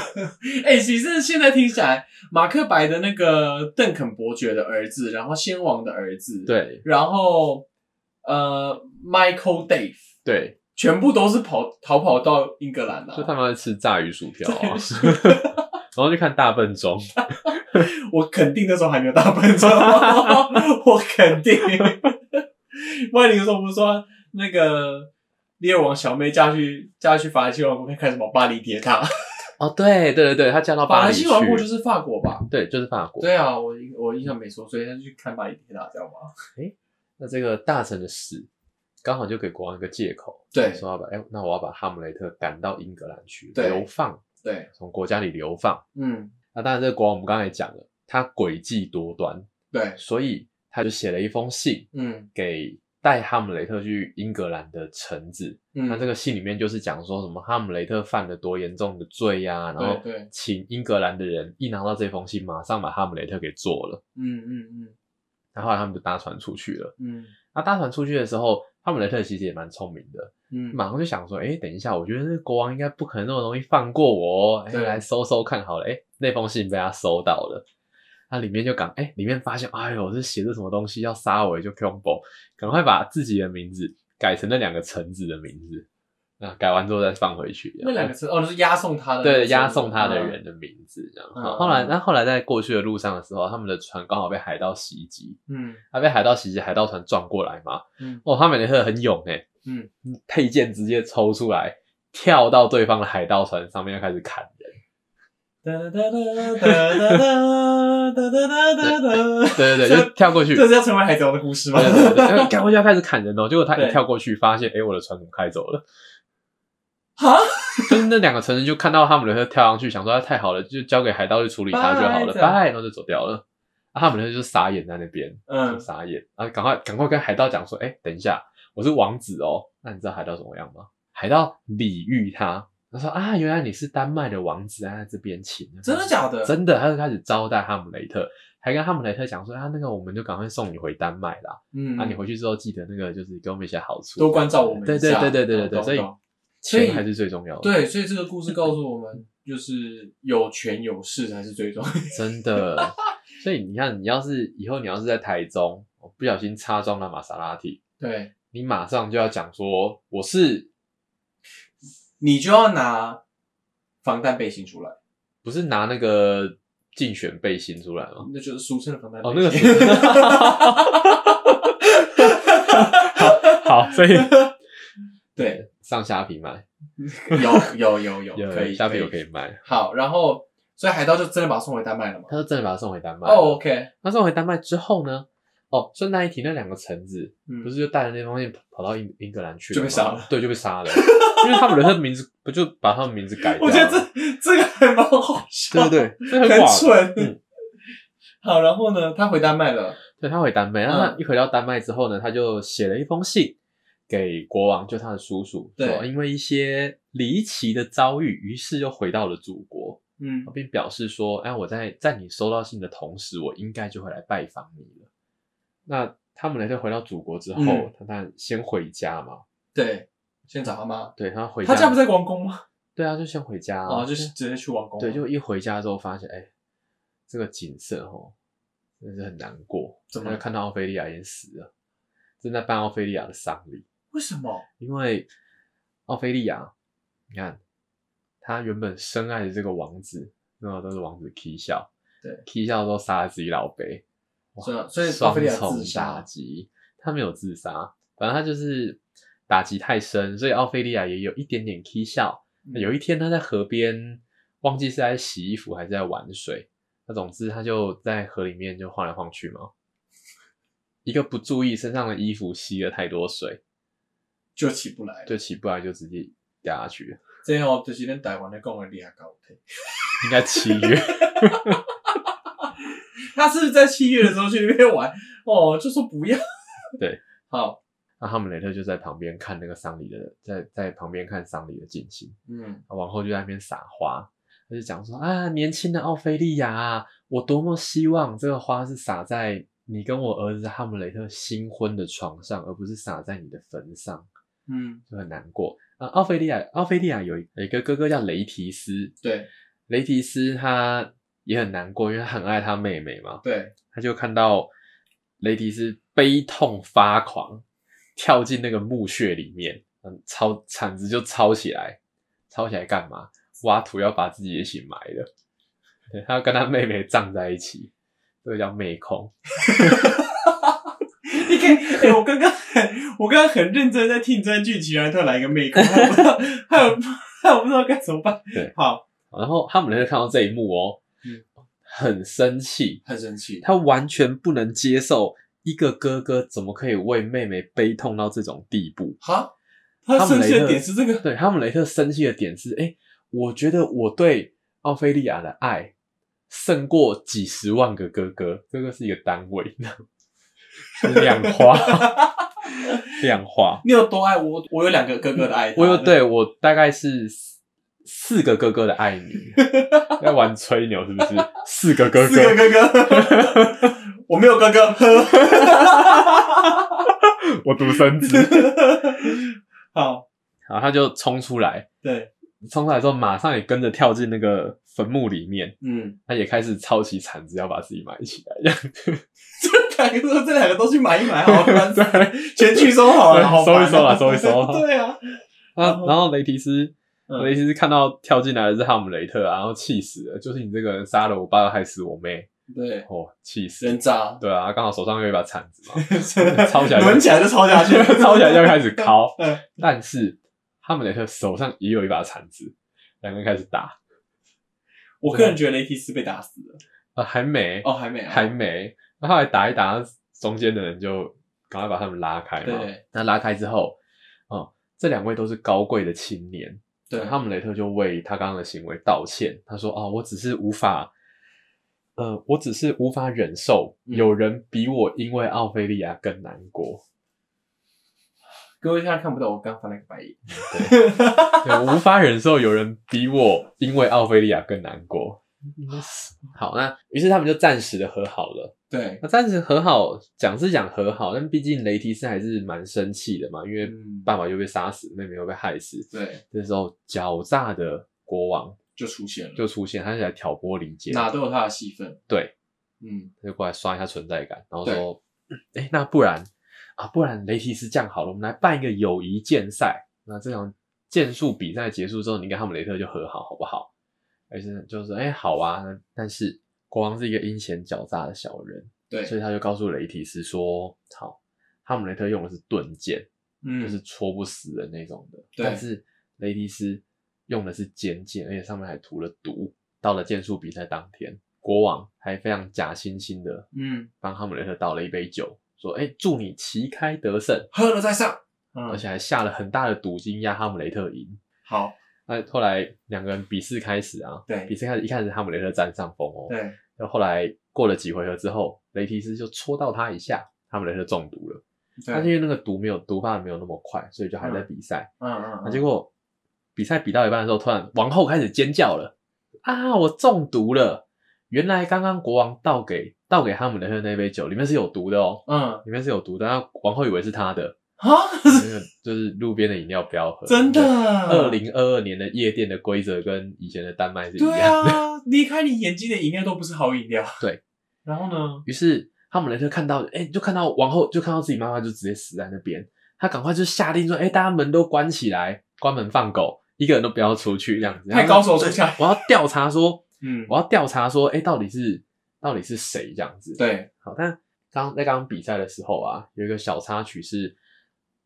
哎、其实现在听起来，马克白的那个邓肯伯爵的儿子，然后先王的儿子，，对然后呃，Michael Dave，对，全部都是跑逃跑到英格兰啊。就他们在吃炸鱼薯条啊，然后去看大笨钟。我肯定那时候还没有大笨钟，我肯定。不然你有时候不是说那个猎王小妹嫁去嫁去法兰西王国，看什么巴黎铁塔？哦，对对对对，他嫁到法兰巴黎去，西王国就是法国吧？对，就是法国。对啊，我我印象没错，所以她就去看巴黎铁塔，知道吗？那这个大臣的死，刚好就给国王一个借口，对。说要把哎、那我要把哈姆雷特赶到英格兰去流放，对，从国家里流放。嗯，那当然，这个国王我们刚才也讲了，他诡计多端，对，所以他就写了一封信嗯。给带哈姆雷特去英格兰的臣子。嗯，那这个信里面就是讲说什么哈姆雷特犯了多严重的罪呀、然后请英格兰的人一拿到这封信，马上把哈姆雷特给做了。嗯嗯嗯然后他们就搭船出去了。嗯那搭船出去的时候，他们雷特其实也蛮聪明的，嗯，马上就想说，哎，等一下，我觉得那个国王应该不可能那么容易放过我哦，哎，对来搜搜看好了，哎，那封信被他收到了，他里面就赶，哎，里面发现，哎呦，这写着什么东西要杀我，就 combo，赶快把自己的名字改成那两个臣子的名字，那改完之后再放回去，那两个字哦，就是押送他的，对，押送他的人的名字，这样。嗯后来，那后来在过去的路上的时候，他们的船刚好被海盗袭击，嗯他被海盗袭击，海盗船撞过来嘛，嗯哦，哈姆雷特很勇诶，嗯，佩剑直接抽出来，跳到对方的海盗船上面，要开始砍人。哒哒哒哒哒哒哒哒哒哒，对对对，就跳过去。这是要成为海贼王的故事吗？对对对，对跳过去要开始砍人哦。结果他一跳过去，发现哎，诶我的船怎么开走了？哈，就是那两个成人就看到哈姆雷特跳上去，想说他太好了，就交给海盗去处理他就好了，拜拜，然后就走掉了。啊哈姆雷特就傻眼在那边，嗯傻眼啊！赶快赶快跟海盗讲说，哎、等一下，我是王子哦。那你知道海盗怎么样吗？海盗礼遇他，他说啊，原来你是丹麦的王子啊，在这边请。真的假的？真的，他就开始招待哈姆雷特，还跟哈姆雷特讲说啊，那个我们就赶快送你回丹麦啦，嗯，啊，你回去之后记得那个就是给我们一些好处，多关照我们一下。对对对对对对对，所以钱还是最重要的，对，所以这个故事告诉我们，就是有权有势才是最重要的。真的。所以你看，你要是以后你要是在台中，不小心擦撞了玛莎拉蒂，对，你马上就要讲说我是你就要拿防弹背心出来，不是拿那个竞选背心出来吗？那就是俗称的防弹背哦，心。那个 好，好，所以对，上虾皮卖，有有有有，有 可以虾皮有可以卖。好，然后所以海盗就真的把他送回丹麦了嘛？他就真的把他送回丹麦。哦，OK，他送回丹麦之后呢？哦，顺带一提，那两个橙子嗯不是就带着那封信跑到英英格兰去了吗就被杀了对，就被杀了，因为他们的名字不就把他们名字改 掉了？我觉得这这个还蛮好笑，对对对，这很很蠢。嗯好，然后呢，他回丹麦了，对他回丹麦，嗯那他一回到丹麦之后呢，他就写了一封信给国王，就他的叔叔，对。说因为一些离奇的遭遇，于是又回到了祖国，嗯。并表示说，哎，我在在你收到信的同时，我应该就会来拜访你了。那他们雷特回到祖国之后，嗯。他当然先回家嘛，对，先找他妈，对他回家，他家不在王宫吗？对啊，就先回家哦，就是直接去王宫，对，就一回家之后发现，哎，这个景色哦，真的是很难过。怎么因为看到奥菲利亚已经死了，正在办奥菲利亚的丧礼。为什么？因为奥菲利亚，你看，他原本深爱的这个王子，那个都是王子 K 笑，对，K 笑都杀了自己老辈，哇所以所以奥双菲利亚重自杀打击。他没有自杀，反正他就是打击太深，所以奥菲利亚也有一点点 K 笑。嗯有一天他在河边，忘记是在洗衣服还是在玩水，那总之他就在河里面就晃来晃去嘛。一个不注意，身上的衣服吸了太多水，就起不来了。就起不来，就直接掉下去了。这样就是咱台湾的讲的厉害高铁。应该七月，他是不是在七月的时候去那边玩？哦，就说不要。对，好，那哈姆雷特就在旁边看那个丧礼的，在在旁边看丧礼的进行。嗯，王后就在那边撒花，他就讲说啊，年轻的奥菲利亚啊，我多么希望这个花是撒在你跟我儿子哈姆雷特新婚的床上，而不是撒在你的坟上，嗯，就很难过。啊，奥菲利亚，奥菲利亚有一有一个哥哥叫雷提斯，对雷提斯他也很难过，因为他很爱他妹妹嘛，对，他就看到雷迪斯悲痛发狂，跳进那个墓穴里面，嗯，抄铲子就抄起来，抄起来干嘛？挖土要把自己一起埋了。对，他要跟他妹妹葬在一起，这个叫妹控。你看，哎、我刚刚很，我刚刚很认真在听这段剧情，然后突然来一个妹控，还有不知道，还有 不知道该怎么办。对，好，然后哈姆雷特看到这一幕哦，嗯。很生气，很生气。他完全不能接受一个哥哥怎么可以为妹妹悲痛到这种地步。哈，他生气的点是这个，对，哈姆雷特生气的点是，哎、我觉得我对奥菲利亚的爱胜过几十万个哥哥，哥哥是一个单位，是量化，量化。你有多爱我？我有两个哥哥的爱他，我有对我大概是四四个哥哥的爱你，在玩吹牛是不是？四个哥哥，四个哥哥，我没有哥哥。我独生子。好，然后他就冲出来，对，冲出来之后马上也跟着跳进那个坟墓里面，嗯，他也开始抄起铲子要把自己埋起来，这样。这两个这两个都去埋一埋好了，全 去收好了，收一收啦收一收对啊，啊然后雷提斯，嗯。雷提斯看到跳进来的是哈姆雷特啊，然后气死了，就是你这个人杀了我爸，害死我妹，对，哦，气死！人渣，对啊，刚好手上有一把铲子嘛，抄起来就抡起来就抄下去，抄起来就开始敲嗯。但是哈姆雷特手上也有一把铲子，两个人开始打我个人觉得雷提斯被打死了。啊，还没哦，还没啊，还没，那后后来打一打，中间的人就赶快把他们拉开嘛。对，那拉开之后，哦、这两位都是高贵的青年，对，哈姆雷特就为他刚刚的行为道歉。他说：“哦，我只是无法，呃，我只是无法忍受嗯有人比我因为奥菲利亚更难过。各位现在看不到，我刚翻了个白眼。对，我无法忍受有人比我因为奥菲利亚更难过。好，那于是他们就暂时的和好了。对，那暂时和好，讲是讲和好，但毕竟雷提斯还是蛮生气的嘛，因为嗯爸爸又被杀死，妹妹又被害死。对，这时候狡诈的国王就出现了，就出现，他是来挑拨离间。哪都有他的戏份。对，嗯，他就过来刷一下存在感，然后说：“哎、那不然啊，不然雷提斯这样好了，我们来办一个友谊剑赛。那这场剑术比赛结束之后，你跟哈姆雷特就和好，好不好？”而且就是哎、好啊，但是国王是一个阴险狡诈的小人，对，所以他就告诉雷提斯说：“好，哈姆雷特用的是盾剑，嗯，就是戳不死的那种的。对但是雷迪斯用的是尖剑，而且上面还涂了毒。到了剑术比赛当天，国王还非常假惺惺的嗯，帮哈姆雷特倒了一杯酒，说：“哎、祝你旗开得胜。喝了再上。嗯，而且还下了很大的赌金压哈姆雷特赢。好，那后来两个人比试开始啊，对比试开始一开始哈姆雷特占上风哦，对，然后后来过了几回合之后，雷提斯就戳到他一下，哈姆雷特中毒了。但是，因为那个毒没有毒发的没有那么快，所以就还在比赛。嗯嗯那嗯，结果比赛比到一半的时候，突然王后开始尖叫了啊！我中毒了！原来刚刚国王倒给倒给哈姆雷特那杯酒里面是有毒的哦，嗯里面是有毒的。那王后以为是他的，啊，那个就是路边的饮料不要喝。真的，二零二二年的夜店的规则跟以前的丹麦是一对样的。啊，离开你眼睛的饮料都不是好饮料。对，然后呢？于是哈姆雷特看到，哎、就看到王后，就看到自己妈妈就直接死在那边，他赶快就下令说，哎、大家门都关起来，关门放狗，一个人都不要出去，这样子。太高手出来我要调查说，嗯，我要调查说，哎、到底是到底是谁这样子？，对，好，但刚在刚刚比赛的时候啊，有一个小插曲是，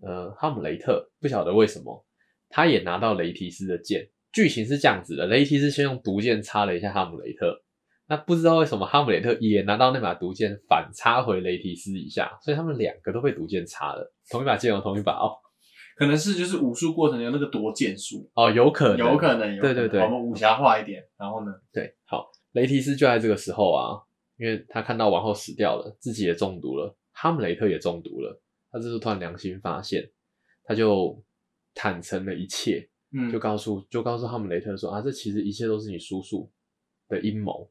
呃，哈姆雷特不晓得为什么，他也拿到雷提斯的剑。剧情是这样子的，雷提斯先用毒箭插了一下哈姆雷特，那不知道为什么哈姆雷特也拿到那把毒箭反插回雷提斯一下，所以他们两个都被毒箭插了，同一把剑哦，同一把哦，可能是就是武术过程有那个夺剑术，哦，有可能，有可能，有可能对对对我们武侠化一点。然后呢？对，好，雷提斯就在这个时候啊，因为他看到王后死掉了，自己也中毒了，哈姆雷特也中毒了，他这时候突然良心发现，他就坦诚了一切，嗯，就告诉就告诉哈姆雷特说啊，这其实一切都是你叔叔的阴谋，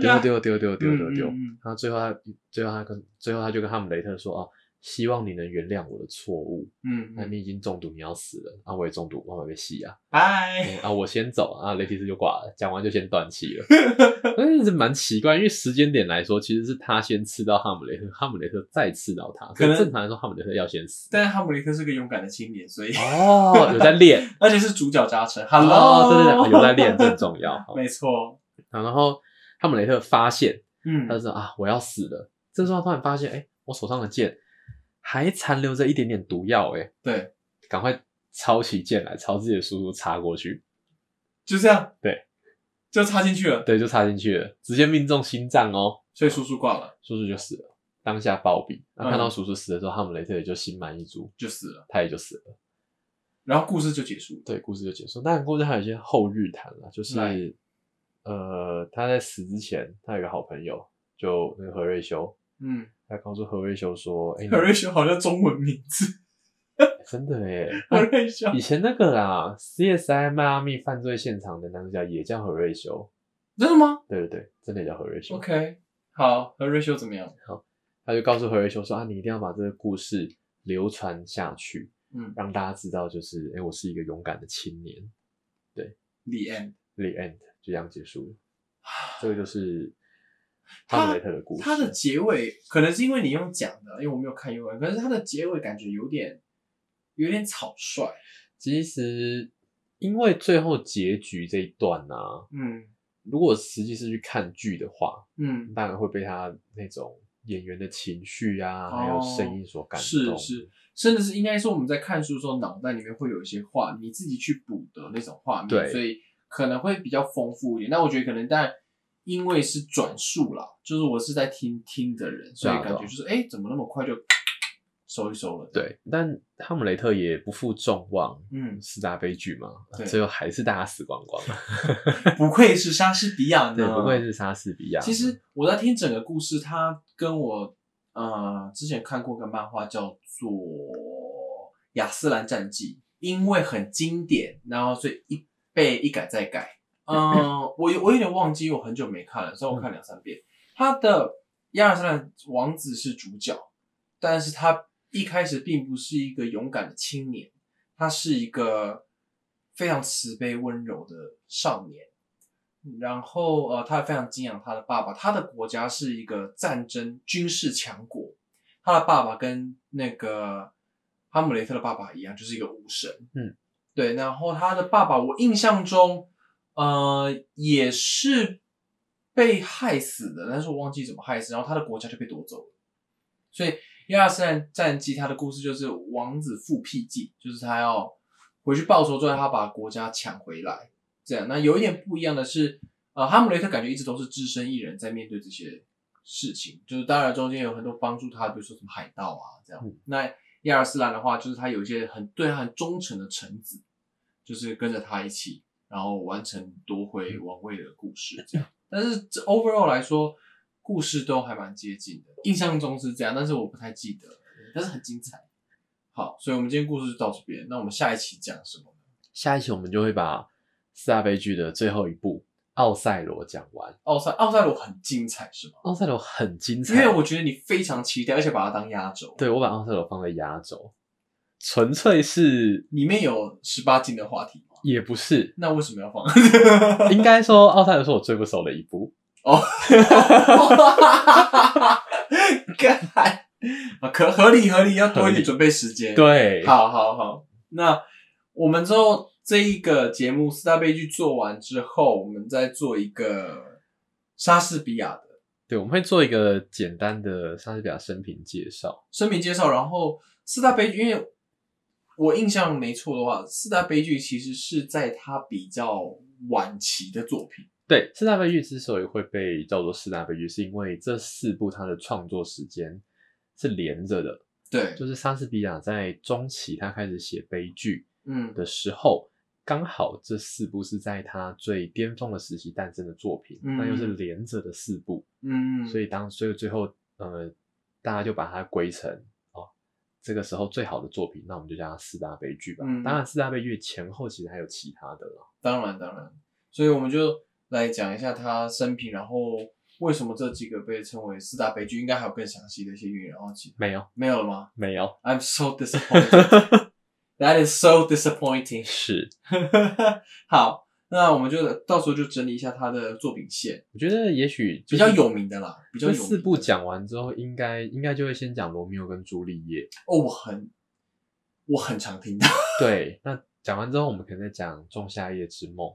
丢啊，丢丢丢丢丢丢，然后最后他最后他跟最后他就跟哈姆雷特说啊，希望你能原谅我的错误，嗯，嗯那你已经中毒，你要死了，啊，我也中毒，我也被吸啊。拜，嗯啊，我先走啊，雷提斯就挂了，讲完就先断气了。但是蛮奇怪，因为时间点来说，其实是他先刺到哈姆雷特，哈姆雷特再刺到他。可能正常来说，哈姆雷特要先死。但是哈姆雷特是个勇敢的青年，所以哦，有在练。而且是主角加成。哦，Hello，对对对，有在练，这很重要。好没错，然后哈姆雷特发现，嗯他就说啊，我要死了。这时候他突然发现，哎，我手上的剑还残留着一点点毒药，哎，对，赶快抄起剑来，朝自己的叔叔插过去。就这样，对，就插进去了，对，就插进去了，直接命中心脏哦。所以叔叔挂了，叔叔就死了，当下暴毙。那嗯看到叔叔死的时候，哈姆雷特也就心满意足，就死了，他也就死了。然后故事就结束了。对，故事就结束。当然，故事还有一些后日谈了，就是呃，他在死之前，他有个好朋友，就那个何瑞修，嗯，他告诉何瑞修说：“哎、你何瑞修好像中文名字，真的耶，何瑞修以前那个啦，CSI 迈阿密犯罪现场的男主角也叫何瑞修，真的吗对对对，真的也叫何瑞修。？OK，好，何瑞修怎么样？好他就告诉何瑞修说：啊，你一定要把这个故事流传下去，嗯让大家知道，就是哎、诶我是一个勇敢的青年。，The End。The end 就这样结束了。这个就是哈姆雷特的故事。它的结尾可能是因为你用讲的，因为我没有看英文，可是它的结尾感觉有点有点草率。其实因为最后结局这一段呢、啊，嗯如果实际是去看剧的话，嗯，当然会被他那种演员的情绪啊，哦还有声音所感动。是是，甚至是应该说我们在看书的时候，脑袋里面会有一些画，你自己去补的那种画面，对所以可能会比较丰富一点。那我觉得可能但因为是转述啦，就是我是在听听的人，所以感觉就是哎、诶怎么那么快就收一收了？，对，但哈姆雷特也不负众望，嗯，四大悲剧嘛，最后还是大家死光光。不愧是莎士比亚呢，对，不愧是莎士比亚。其实我在听整个故事，它跟我呃之前看过个漫画叫做《亚斯兰战记》，因为很经典，然后所以一被一改再改。嗯，我有我有点忘记，我很久没看了，所以我看两三遍。他的亚尔斯兰王子是主角，但是他一开始并不是一个勇敢的青年，他是一个非常慈悲温柔的少年。然后呃，他非常敬仰他的爸爸，他的国家是一个战争军事强国，他的爸爸跟那个哈姆雷特的爸爸一样，就是一个武神。嗯，对。然后他的爸爸，我印象中。呃，也是被害死的，但是我忘记怎么害死，然后他的国家就被夺走了。所以《亚尔斯兰战记》他的故事就是王子复辟记，就是他要回去报仇，之后他把国家抢回来。这样，那有一点不一样的是，呃，哈姆雷特感觉一直都是只身一人在面对这些事情，就是当然中间有很多帮助他，比如说什么海盗啊这样。那亚尔斯兰的话，就是他有一些很对他很忠诚的臣子，就是跟着他一起。然后完成夺回王位的故事，这样。但是这 overall 来说，故事都还蛮接近的，印象中是这样，但是我不太记得，但是很精彩。好，所以我们今天故事就到这边。那我们下一期讲什么呢？下一期我们就会把四大悲剧的最后一部《奥赛罗》讲完。奥赛奥赛罗很精彩，是吗？奥赛罗很精彩，因为我觉得你非常期待，而且把它当压轴。对，我把奥赛罗放在压轴，纯粹是里面有十八禁的话题吗？也不是，那为什么要放？应该说，奥赛罗是我最不熟的一部哦。干啊，可合理合理，要多一点准备时间。对，好好好。那我们之后这一个节目四大悲剧做完之后，我们再做一个莎士比亚的。对，我们会做一个简单的莎士比亚生平介绍。生平介绍，然后四大悲剧，因为。我印象没错的话，四大悲剧其实是在他比较晚期的作品。对，四大悲剧之所以会被叫做四大悲剧，是因为这四部他的创作时间是连着的。对，就是莎士比亚在中期他开始写悲剧，嗯的时候，刚好这四部是在他最巅峰的时期诞生的作品，那又是连着的四部，嗯，所以当所以最后呃，大家就把它归成。这个时候最好的作品，那我们就叫它四大悲剧吧。嗯，当然四大悲剧前后其实还有其他的了。当然，当然，所以我们就来讲一下他生平，然后为什么这几个被称为四大悲剧，应该还有更详细的一些原因。然后其没有，没有了吗？没有。I'm so disappointed. That is so disappointing. 是，好。那我们就到时候就整理一下他的作品线。我觉得也许比较有名的啦，比较有四部讲完之后，应该应该就会先讲罗密欧跟朱丽叶。哦，我很我很常听到。对，那讲完之后，我们可能再讲仲夏夜之梦。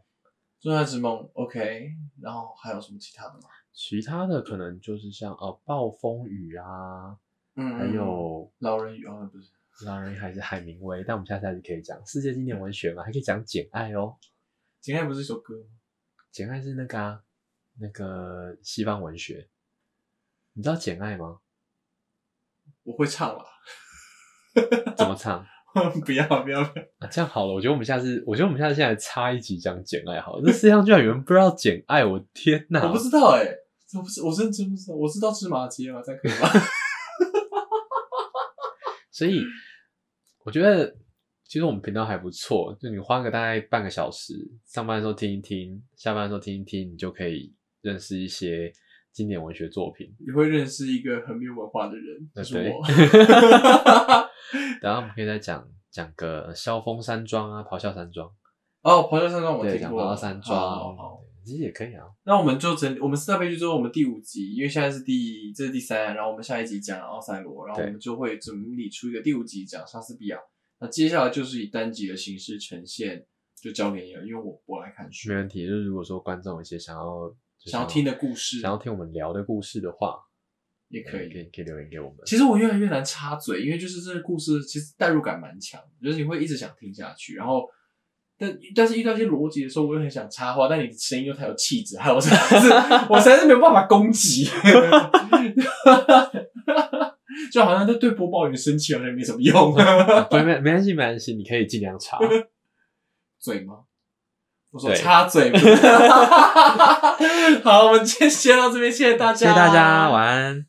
仲夏之梦，OK。然后还有什么其他的吗？其他的可能就是像呃暴风雨啊，嗯，还有老人与哦不是老人还是海明威，但我们下次还是可以讲世界经典文学嘛，还可以讲简爱哦。简爱不是一首歌吗？简爱是那个啊，那个西方文学。你知道简爱吗？我会唱了。怎么唱？不要不要不要！啊，这样好了，我觉得我们下次，我觉得我们下次现在插一集讲简爱好了。这世界上居然有人不知道简爱，我天哪！我不知道哎，我不是，我真真不知道，我知道芝麻街嘛？这样可以吗？所以我觉得。其实我们频道还不错，就你花个大概半个小时，上班的时候听一听，下班的时候听一听，你就可以认识一些经典文学作品。你会认识一个很没有文化的人，就是我。然后我们可以再讲讲个萧峰山庄啊，咆哮山庄。哦，咆哮山庄我听过。咆哮山庄，好，其实也可以啊。那我们就整，我们四大悲剧之后，我们第五集，因为现在是第这是第三，然后我们下一集讲奥赛罗，然后我们就会整理出一个第五集讲莎士比亚。那接下来就是以单集的形式呈现，就交给你了，因为我我来看书。没问题，就是如果说观众有一些想要想要听的故事，想要听我们聊的故事的话，也可以可以可以留言给我们。其实我越来越难插嘴，因为就是这个故事其实代入感蛮强，就是你会一直想听下去。然后，但但是遇到一些逻辑的时候，我又很想插话，但你的声音又太有气质，害我实在是 我实在是没有办法攻击。就好像在对播报员生气，好像没什么用。没没没关系，没关系，你可以尽量插 嘴吗？我说插嘴。好，我们今天先到这边，谢谢大家，谢谢大家，晚安。